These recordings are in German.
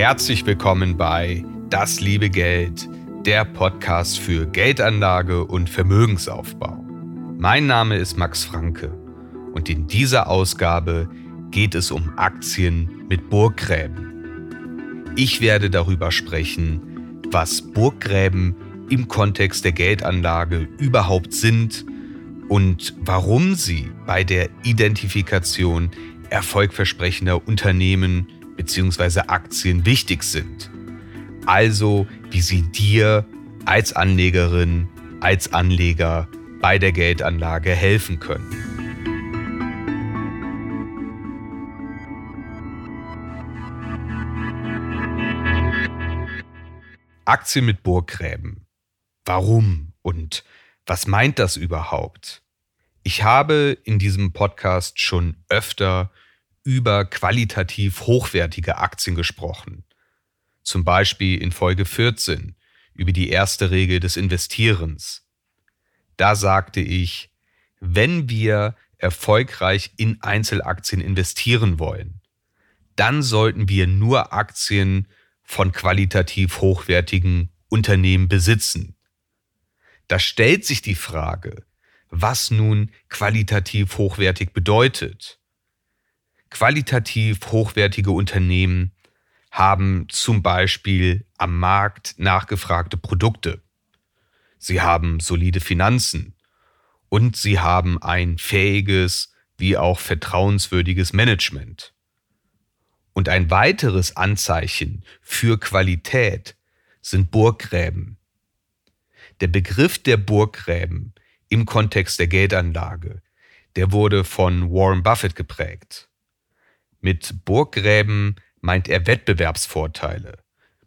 Herzlich willkommen bei Das liebe Geld, der Podcast für Geldanlage und Vermögensaufbau. Mein Name ist Max Franke und in dieser Ausgabe geht es um Aktien mit Burggräben. Ich werde darüber sprechen, was Burggräben im Kontext der Geldanlage überhaupt sind und warum sie bei der Identifikation erfolgversprechender Unternehmen bzw. Aktien wichtig sind. Also wie sie dir als Anlegerin, als Anleger bei der Geldanlage helfen können. Aktien mit Burggräben. Warum und was meint das überhaupt? Ich habe in diesem Podcast schon öfter über qualitativ hochwertige Aktien gesprochen. Zum Beispiel in Folge 14 über die erste Regel des Investierens. Da sagte ich, wenn wir erfolgreich in Einzelaktien investieren wollen, dann sollten wir nur Aktien von qualitativ hochwertigen Unternehmen besitzen. Da stellt sich die Frage, was nun qualitativ hochwertig bedeutet. Qualitativ hochwertige Unternehmen haben zum Beispiel am Markt nachgefragte Produkte. Sie haben solide Finanzen und sie haben ein fähiges wie auch vertrauenswürdiges Management. Und ein weiteres Anzeichen für Qualität sind Burggräben. Der Begriff der Burggräben im Kontext der Geldanlage, der wurde von Warren Buffett geprägt. Mit Burggräben meint er Wettbewerbsvorteile,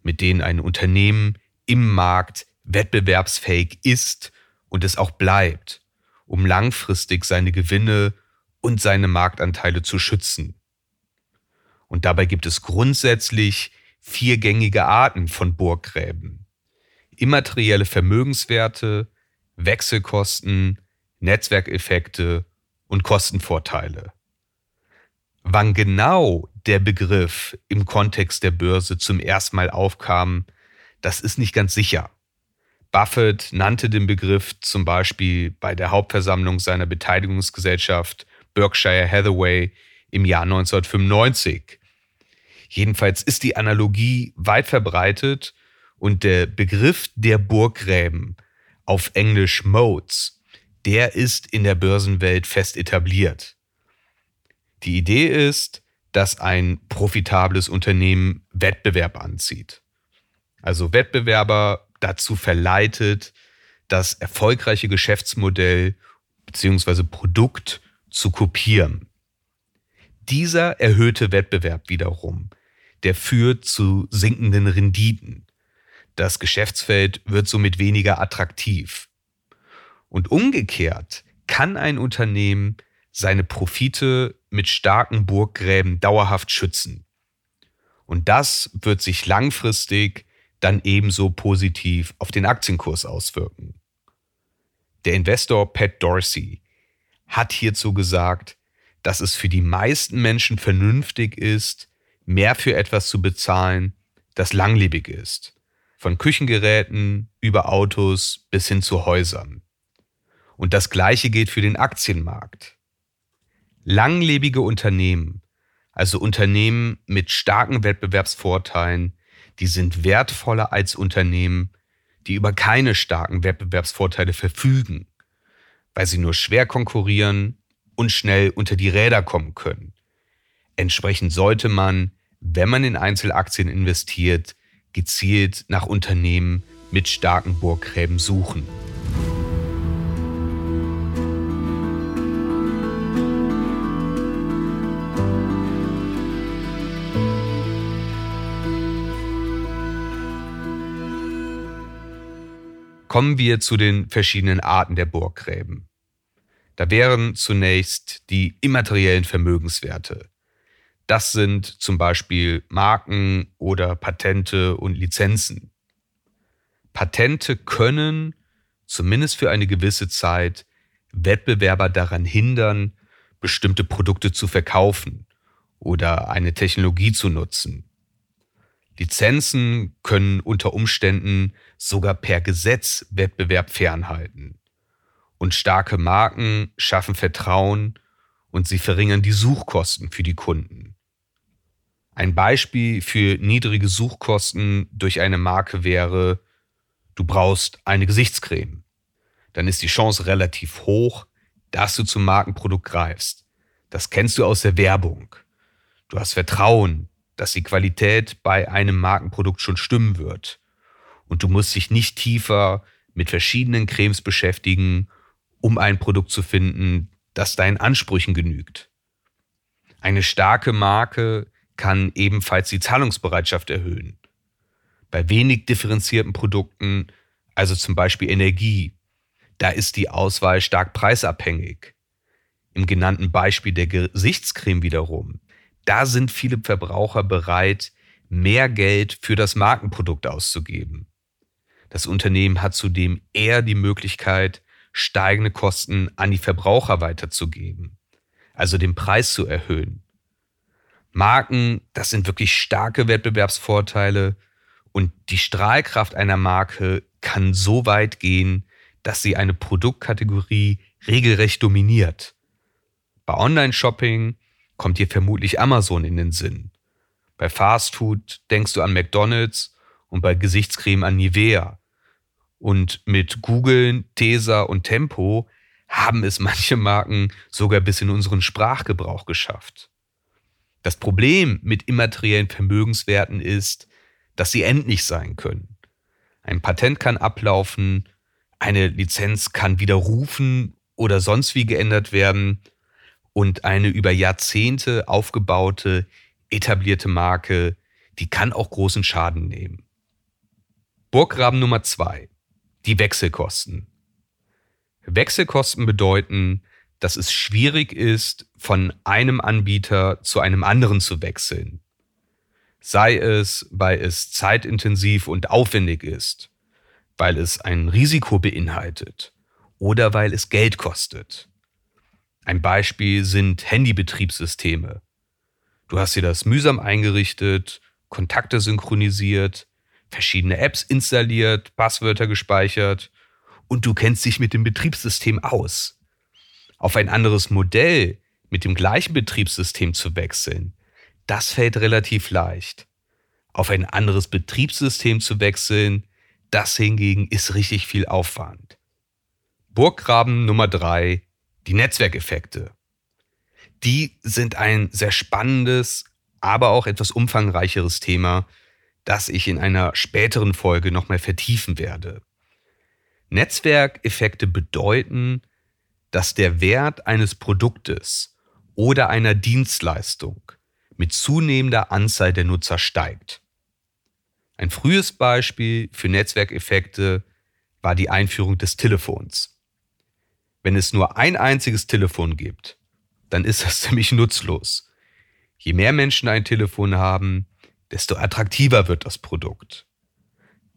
mit denen ein Unternehmen im Markt wettbewerbsfähig ist und es auch bleibt, um langfristig seine Gewinne und seine Marktanteile zu schützen. Und dabei gibt es grundsätzlich vier gängige Arten von Burggräben. Immaterielle Vermögenswerte, Wechselkosten, Netzwerkeffekte und Kostenvorteile. Wann genau der Begriff im Kontext der Börse zum ersten Mal aufkam, das ist nicht ganz sicher. Buffett nannte den Begriff zum Beispiel bei der Hauptversammlung seiner Beteiligungsgesellschaft Berkshire Hathaway im Jahr 1995. Jedenfalls ist die Analogie weit verbreitet und der Begriff der Burggräben auf Englisch Modes, der ist in der Börsenwelt fest etabliert. Die Idee ist, dass ein profitables Unternehmen Wettbewerb anzieht. Also Wettbewerber dazu verleitet, das erfolgreiche Geschäftsmodell bzw. Produkt zu kopieren. Dieser erhöhte Wettbewerb wiederum, der führt zu sinkenden Renditen. Das Geschäftsfeld wird somit weniger attraktiv. Und umgekehrt kann ein Unternehmen seine Profite mit starken Burggräben dauerhaft schützen. Und das wird sich langfristig dann ebenso positiv auf den Aktienkurs auswirken. Der Investor Pat Dorsey hat hierzu gesagt, dass es für die meisten Menschen vernünftig ist, mehr für etwas zu bezahlen, das langlebig ist. Von Küchengeräten über Autos bis hin zu Häusern. Und das Gleiche gilt für den Aktienmarkt. Langlebige Unternehmen, also Unternehmen mit starken Wettbewerbsvorteilen, die sind wertvoller als Unternehmen, die über keine starken Wettbewerbsvorteile verfügen, weil sie nur schwer konkurrieren und schnell unter die Räder kommen können. Entsprechend sollte man, wenn man in Einzelaktien investiert, gezielt nach Unternehmen mit starken Burggräben suchen. Kommen wir zu den verschiedenen Arten der Burggräben. Da wären zunächst die immateriellen Vermögenswerte. Das sind zum Beispiel Marken oder Patente und Lizenzen. Patente können, zumindest für eine gewisse Zeit, Wettbewerber daran hindern, bestimmte Produkte zu verkaufen oder eine Technologie zu nutzen. Lizenzen können unter Umständen sogar per Gesetz Wettbewerb fernhalten. Und starke Marken schaffen Vertrauen und sie verringern die Suchkosten für die Kunden. Ein Beispiel für niedrige Suchkosten durch eine Marke wäre, du brauchst eine Gesichtscreme. Dann ist die Chance relativ hoch, dass du zum Markenprodukt greifst. Das kennst du aus der Werbung. Du hast Vertrauen, dass die Qualität bei einem Markenprodukt schon stimmen wird. Und du musst dich nicht tiefer mit verschiedenen Cremes beschäftigen, um ein Produkt zu finden, das deinen Ansprüchen genügt. Eine starke Marke kann ebenfalls die Zahlungsbereitschaft erhöhen. Bei wenig differenzierten Produkten, also zum Beispiel Energie, da ist die Auswahl stark preisabhängig. Im genannten Beispiel der Gesichtscreme wiederum, da sind viele Verbraucher bereit, mehr Geld für das Markenprodukt auszugeben. Das Unternehmen hat zudem eher die Möglichkeit, steigende Kosten an die Verbraucher weiterzugeben, also den Preis zu erhöhen. Marken, das sind wirklich starke Wettbewerbsvorteile und die Strahlkraft einer Marke kann so weit gehen, dass sie eine Produktkategorie regelrecht dominiert. Bei Online-Shopping kommt dir vermutlich Amazon in den Sinn. Bei Fastfood denkst du an McDonald's und bei Gesichtscreme an Nivea. Und mit Google, Tesa und Tempo haben es manche Marken sogar bis in unseren Sprachgebrauch geschafft. Das Problem mit immateriellen Vermögenswerten ist, dass sie endlich sein können. Ein Patent kann ablaufen, eine Lizenz kann widerrufen oder sonst wie geändert werden und eine über Jahrzehnte aufgebaute, etablierte Marke, die kann auch großen Schaden nehmen. Burggraben Nummer zwei: Die Wechselkosten. Wechselkosten bedeuten, dass es schwierig ist, von einem Anbieter zu einem anderen zu wechseln. Sei es, weil es zeitintensiv und aufwendig ist, weil es ein Risiko beinhaltet oder weil es Geld kostet. Ein Beispiel sind Handybetriebssysteme. Du hast dir das mühsam eingerichtet, Kontakte synchronisiert, verschiedene Apps installiert, Passwörter gespeichert und du kennst dich mit dem Betriebssystem aus. Auf ein anderes Modell mit dem gleichen Betriebssystem zu wechseln, das fällt relativ leicht. Auf ein anderes Betriebssystem zu wechseln, das hingegen ist richtig viel Aufwand. Burggraben Nummer drei die Netzwerkeffekte. Die sind ein sehr spannendes, aber auch etwas umfangreicheres Thema, das ich in einer späteren Folge nochmal vertiefen werde. Netzwerkeffekte bedeuten, dass der Wert eines Produktes oder einer Dienstleistung mit zunehmender Anzahl der Nutzer steigt. Ein frühes Beispiel für Netzwerkeffekte war die Einführung des Telefons. Wenn es nur ein einziges Telefon gibt, dann ist das ziemlich nutzlos. Je mehr Menschen ein Telefon haben, desto attraktiver wird das Produkt.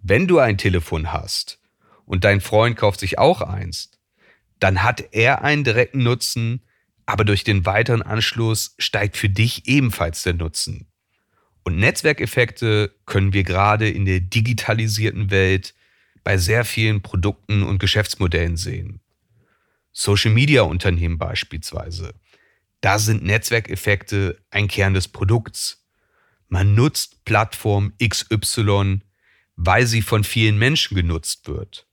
Wenn du ein Telefon hast und dein Freund kauft sich auch eins, dann hat er einen direkten Nutzen, aber durch den weiteren Anschluss steigt für dich ebenfalls der Nutzen. Und Netzwerkeffekte können wir gerade in der digitalisierten Welt bei sehr vielen Produkten und Geschäftsmodellen sehen. Social-Media-Unternehmen beispielsweise. Da sind Netzwerkeffekte ein Kern des Produkts. Man nutzt Plattform XY, weil sie von vielen Menschen genutzt wird.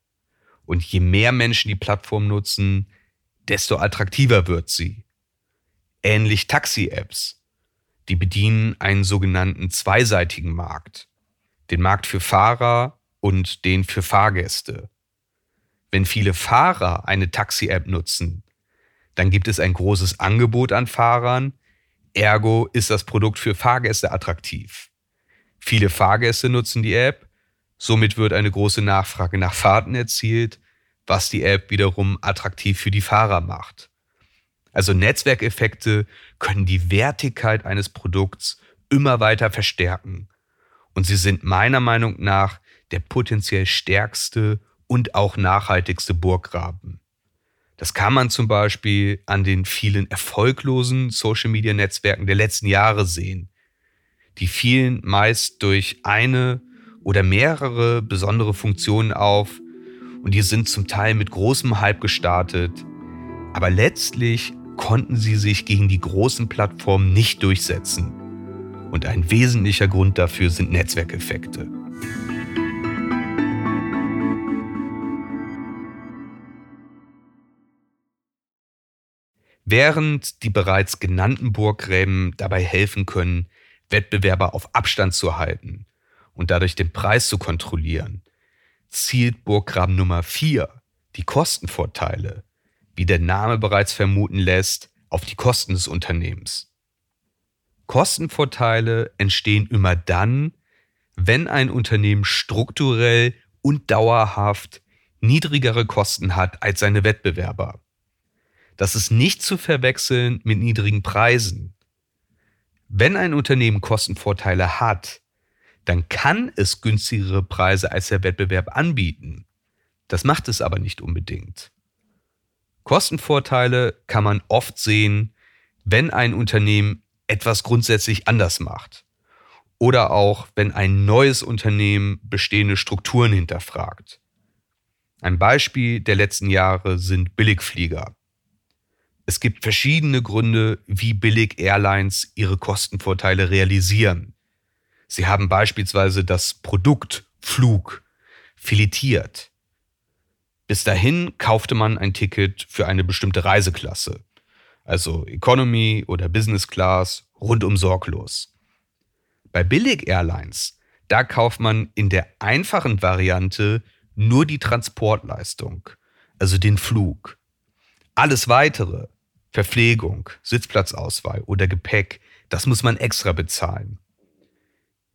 Und je mehr Menschen die Plattform nutzen, desto attraktiver wird sie. Ähnlich Taxi-Apps. Die bedienen einen sogenannten zweiseitigen Markt. Den Markt für Fahrer und den für Fahrgäste. Wenn viele Fahrer eine Taxi-App nutzen, dann gibt es ein großes Angebot an Fahrern, ergo ist das Produkt für Fahrgäste attraktiv. Viele Fahrgäste nutzen die App, Somit wird eine große Nachfrage nach Fahrten erzielt, was die App wiederum attraktiv für die Fahrer macht. Also Netzwerkeffekte können die Wertigkeit eines Produkts immer weiter verstärken. Und sie sind meiner Meinung nach der potenziell stärkste und auch nachhaltigste Burggraben. Das kann man zum Beispiel an den vielen erfolglosen Social-Media-Netzwerken der letzten Jahre sehen. Die fielen meist durch eine oder mehrere besondere Funktionen auf und die sind zum Teil mit großem Hype gestartet, aber letztlich konnten sie sich gegen die großen Plattformen nicht durchsetzen. Und ein wesentlicher Grund dafür sind Netzwerkeffekte. Während die bereits genannten Burggräben dabei helfen können, Wettbewerber auf Abstand zu halten und dadurch den Preis zu kontrollieren, zielt Burggraben Nummer 4, die Kostenvorteile, wie der Name bereits vermuten lässt, auf die Kosten des Unternehmens. Kostenvorteile entstehen immer dann, wenn ein Unternehmen strukturell und dauerhaft niedrigere Kosten hat als seine Wettbewerber. Das ist nicht zu verwechseln mit niedrigen Preisen. Wenn ein Unternehmen Kostenvorteile hat, dann kann es günstigere Preise als der Wettbewerb anbieten. Das macht es aber nicht unbedingt. Kostenvorteile kann man oft sehen, wenn ein Unternehmen etwas grundsätzlich anders macht. Oder auch, wenn ein neues Unternehmen bestehende Strukturen hinterfragt. Ein Beispiel der letzten Jahre sind Billigflieger. Es gibt verschiedene Gründe, wie billig Airlines ihre Kostenvorteile realisieren. Sie haben beispielsweise das Produkt Flug filetiert. Bis dahin kaufte man ein Ticket für eine bestimmte Reiseklasse, also Economy oder Business Class, rundum sorglos. Bei Billig Airlines, da kauft man in der einfachen Variante nur die Transportleistung, also den Flug. Alles weitere, Verpflegung, Sitzplatzauswahl oder Gepäck, das muss man extra bezahlen.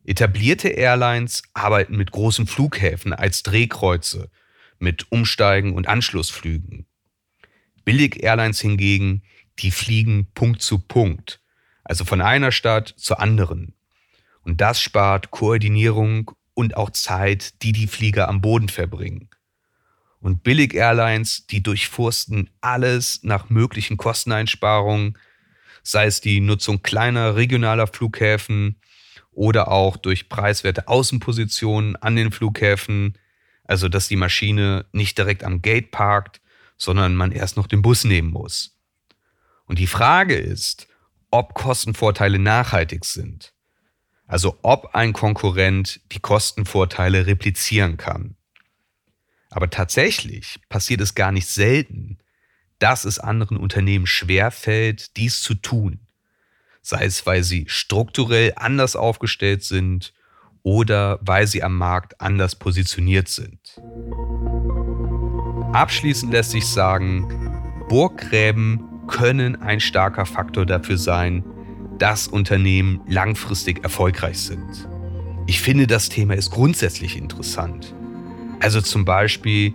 Etablierte Airlines arbeiten mit großen Flughäfen als Drehkreuze, mit Umsteigen und Anschlussflügen. Billig-Airlines hingegen, die fliegen Punkt zu Punkt, also von einer Stadt zur anderen. Und das spart Koordinierung und auch Zeit, die die Flieger am Boden verbringen. Und Billig-Airlines, die durchforsten alles nach möglichen Kosteneinsparungen, sei es die Nutzung kleiner regionaler Flughäfen oder auch durch preiswerte Außenpositionen an den Flughäfen, also dass die Maschine nicht direkt am Gate parkt, sondern man erst noch den Bus nehmen muss. Und die Frage ist, ob Kostenvorteile nachhaltig sind. Also ob ein Konkurrent die Kostenvorteile replizieren kann. Aber tatsächlich passiert es gar nicht selten, dass es anderen Unternehmen schwerfällt, dies zu tun. Sei es, weil sie strukturell anders aufgestellt sind oder weil sie am Markt anders positioniert sind. Abschließend lässt sich sagen, Burggräben können ein starker Faktor dafür sein, dass Unternehmen langfristig erfolgreich sind. Ich finde, das Thema ist grundsätzlich interessant. Also zum Beispiel,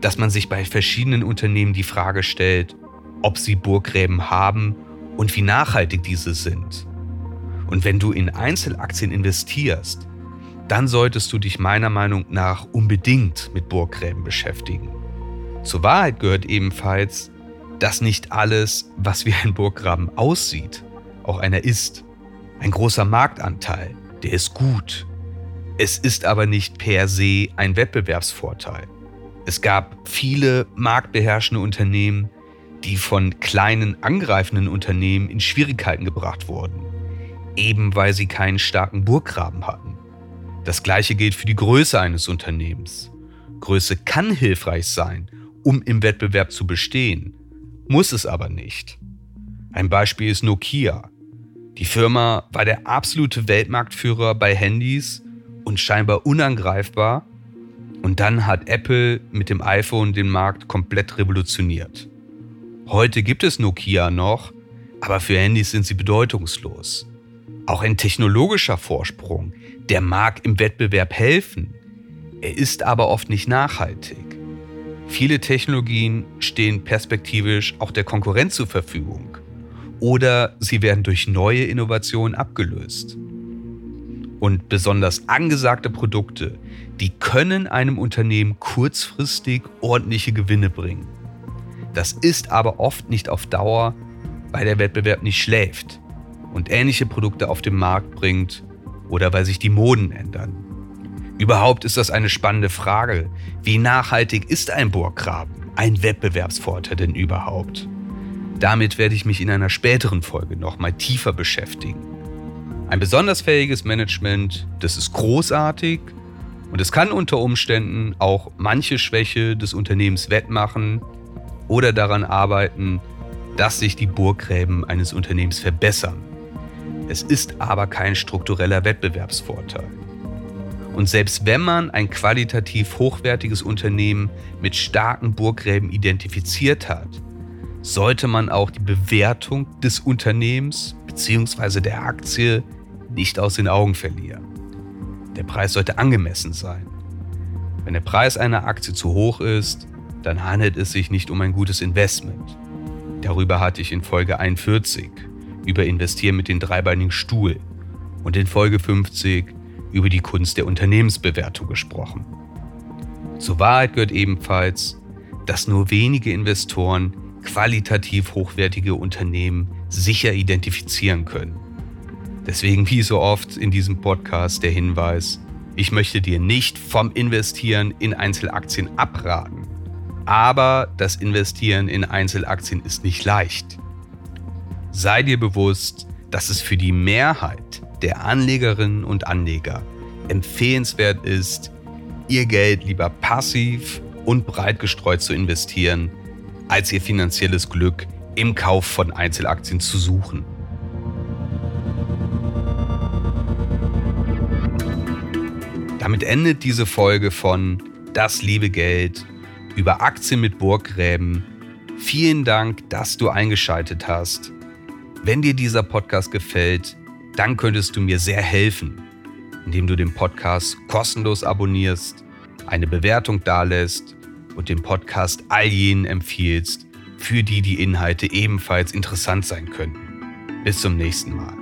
dass man sich bei verschiedenen Unternehmen die Frage stellt, ob sie Burggräben haben und wie nachhaltig diese sind. Und wenn du in Einzelaktien investierst, dann solltest du dich meiner Meinung nach unbedingt mit Burggräben beschäftigen. Zur Wahrheit gehört ebenfalls, dass nicht alles, was wie ein Burggraben aussieht, auch einer ist. Ein großer Marktanteil, der ist gut. Es ist aber nicht per se ein Wettbewerbsvorteil. Es gab viele marktbeherrschende Unternehmen, die von kleinen angreifenden Unternehmen in Schwierigkeiten gebracht wurden, eben weil sie keinen starken Burggraben hatten. Das gleiche gilt für die Größe eines Unternehmens. Größe kann hilfreich sein, um im Wettbewerb zu bestehen, muss es aber nicht. Ein Beispiel ist Nokia. Die Firma war der absolute Weltmarktführer bei Handys und scheinbar unangreifbar. Und dann hat Apple mit dem iPhone den Markt komplett revolutioniert. Heute gibt es Nokia noch, aber für Handys sind sie bedeutungslos. Auch ein technologischer Vorsprung, der mag im Wettbewerb helfen. Er ist aber oft nicht nachhaltig. Viele Technologien stehen perspektivisch auch der Konkurrenz zur Verfügung oder sie werden durch neue Innovationen abgelöst. Und besonders angesagte Produkte, die können einem Unternehmen kurzfristig ordentliche Gewinne bringen. Das ist aber oft nicht auf Dauer, weil der Wettbewerb nicht schläft und ähnliche Produkte auf den Markt bringt oder weil sich die Moden ändern. Überhaupt ist das eine spannende Frage. Wie nachhaltig ist ein Bohrgraben, ein Wettbewerbsvorteil denn überhaupt? Damit werde ich mich in einer späteren Folge nochmal tiefer beschäftigen. Ein besonders fähiges Management, das ist großartig und es kann unter Umständen auch manche Schwäche des Unternehmens wettmachen oder daran arbeiten, dass sich die Burggräben eines Unternehmens verbessern. Es ist aber kein struktureller Wettbewerbsvorteil. Und selbst wenn man ein qualitativ hochwertiges Unternehmen mit starken Burggräben identifiziert hat, sollte man auch die Bewertung des Unternehmens bzw. der Aktie nicht aus den Augen verlieren. Der Preis sollte angemessen sein. Wenn der Preis einer Aktie zu hoch ist, dann handelt es sich nicht um ein gutes Investment. Darüber hatte ich in Folge 41 über Investieren mit dem dreibeinigen Stuhl und in Folge 50 über die Kunst der Unternehmensbewertung gesprochen. Zur Wahrheit gehört ebenfalls, dass nur wenige Investoren qualitativ hochwertige Unternehmen sicher identifizieren können. Deswegen wie so oft in diesem Podcast der Hinweis, ich möchte dir nicht vom Investieren in Einzelaktien abraten. Aber das Investieren in Einzelaktien ist nicht leicht. Sei dir bewusst, dass es für die Mehrheit der Anlegerinnen und Anleger empfehlenswert ist, ihr Geld lieber passiv und breit gestreut zu investieren, als ihr finanzielles Glück im Kauf von Einzelaktien zu suchen. Damit endet diese Folge von Das liebe Geld über Aktien mit Burggräben. Vielen Dank, dass du eingeschaltet hast. Wenn dir dieser Podcast gefällt, dann könntest du mir sehr helfen, indem du den Podcast kostenlos abonnierst, eine Bewertung dalässt und den Podcast all jenen empfiehlst, für die die Inhalte ebenfalls interessant sein könnten. Bis zum nächsten Mal.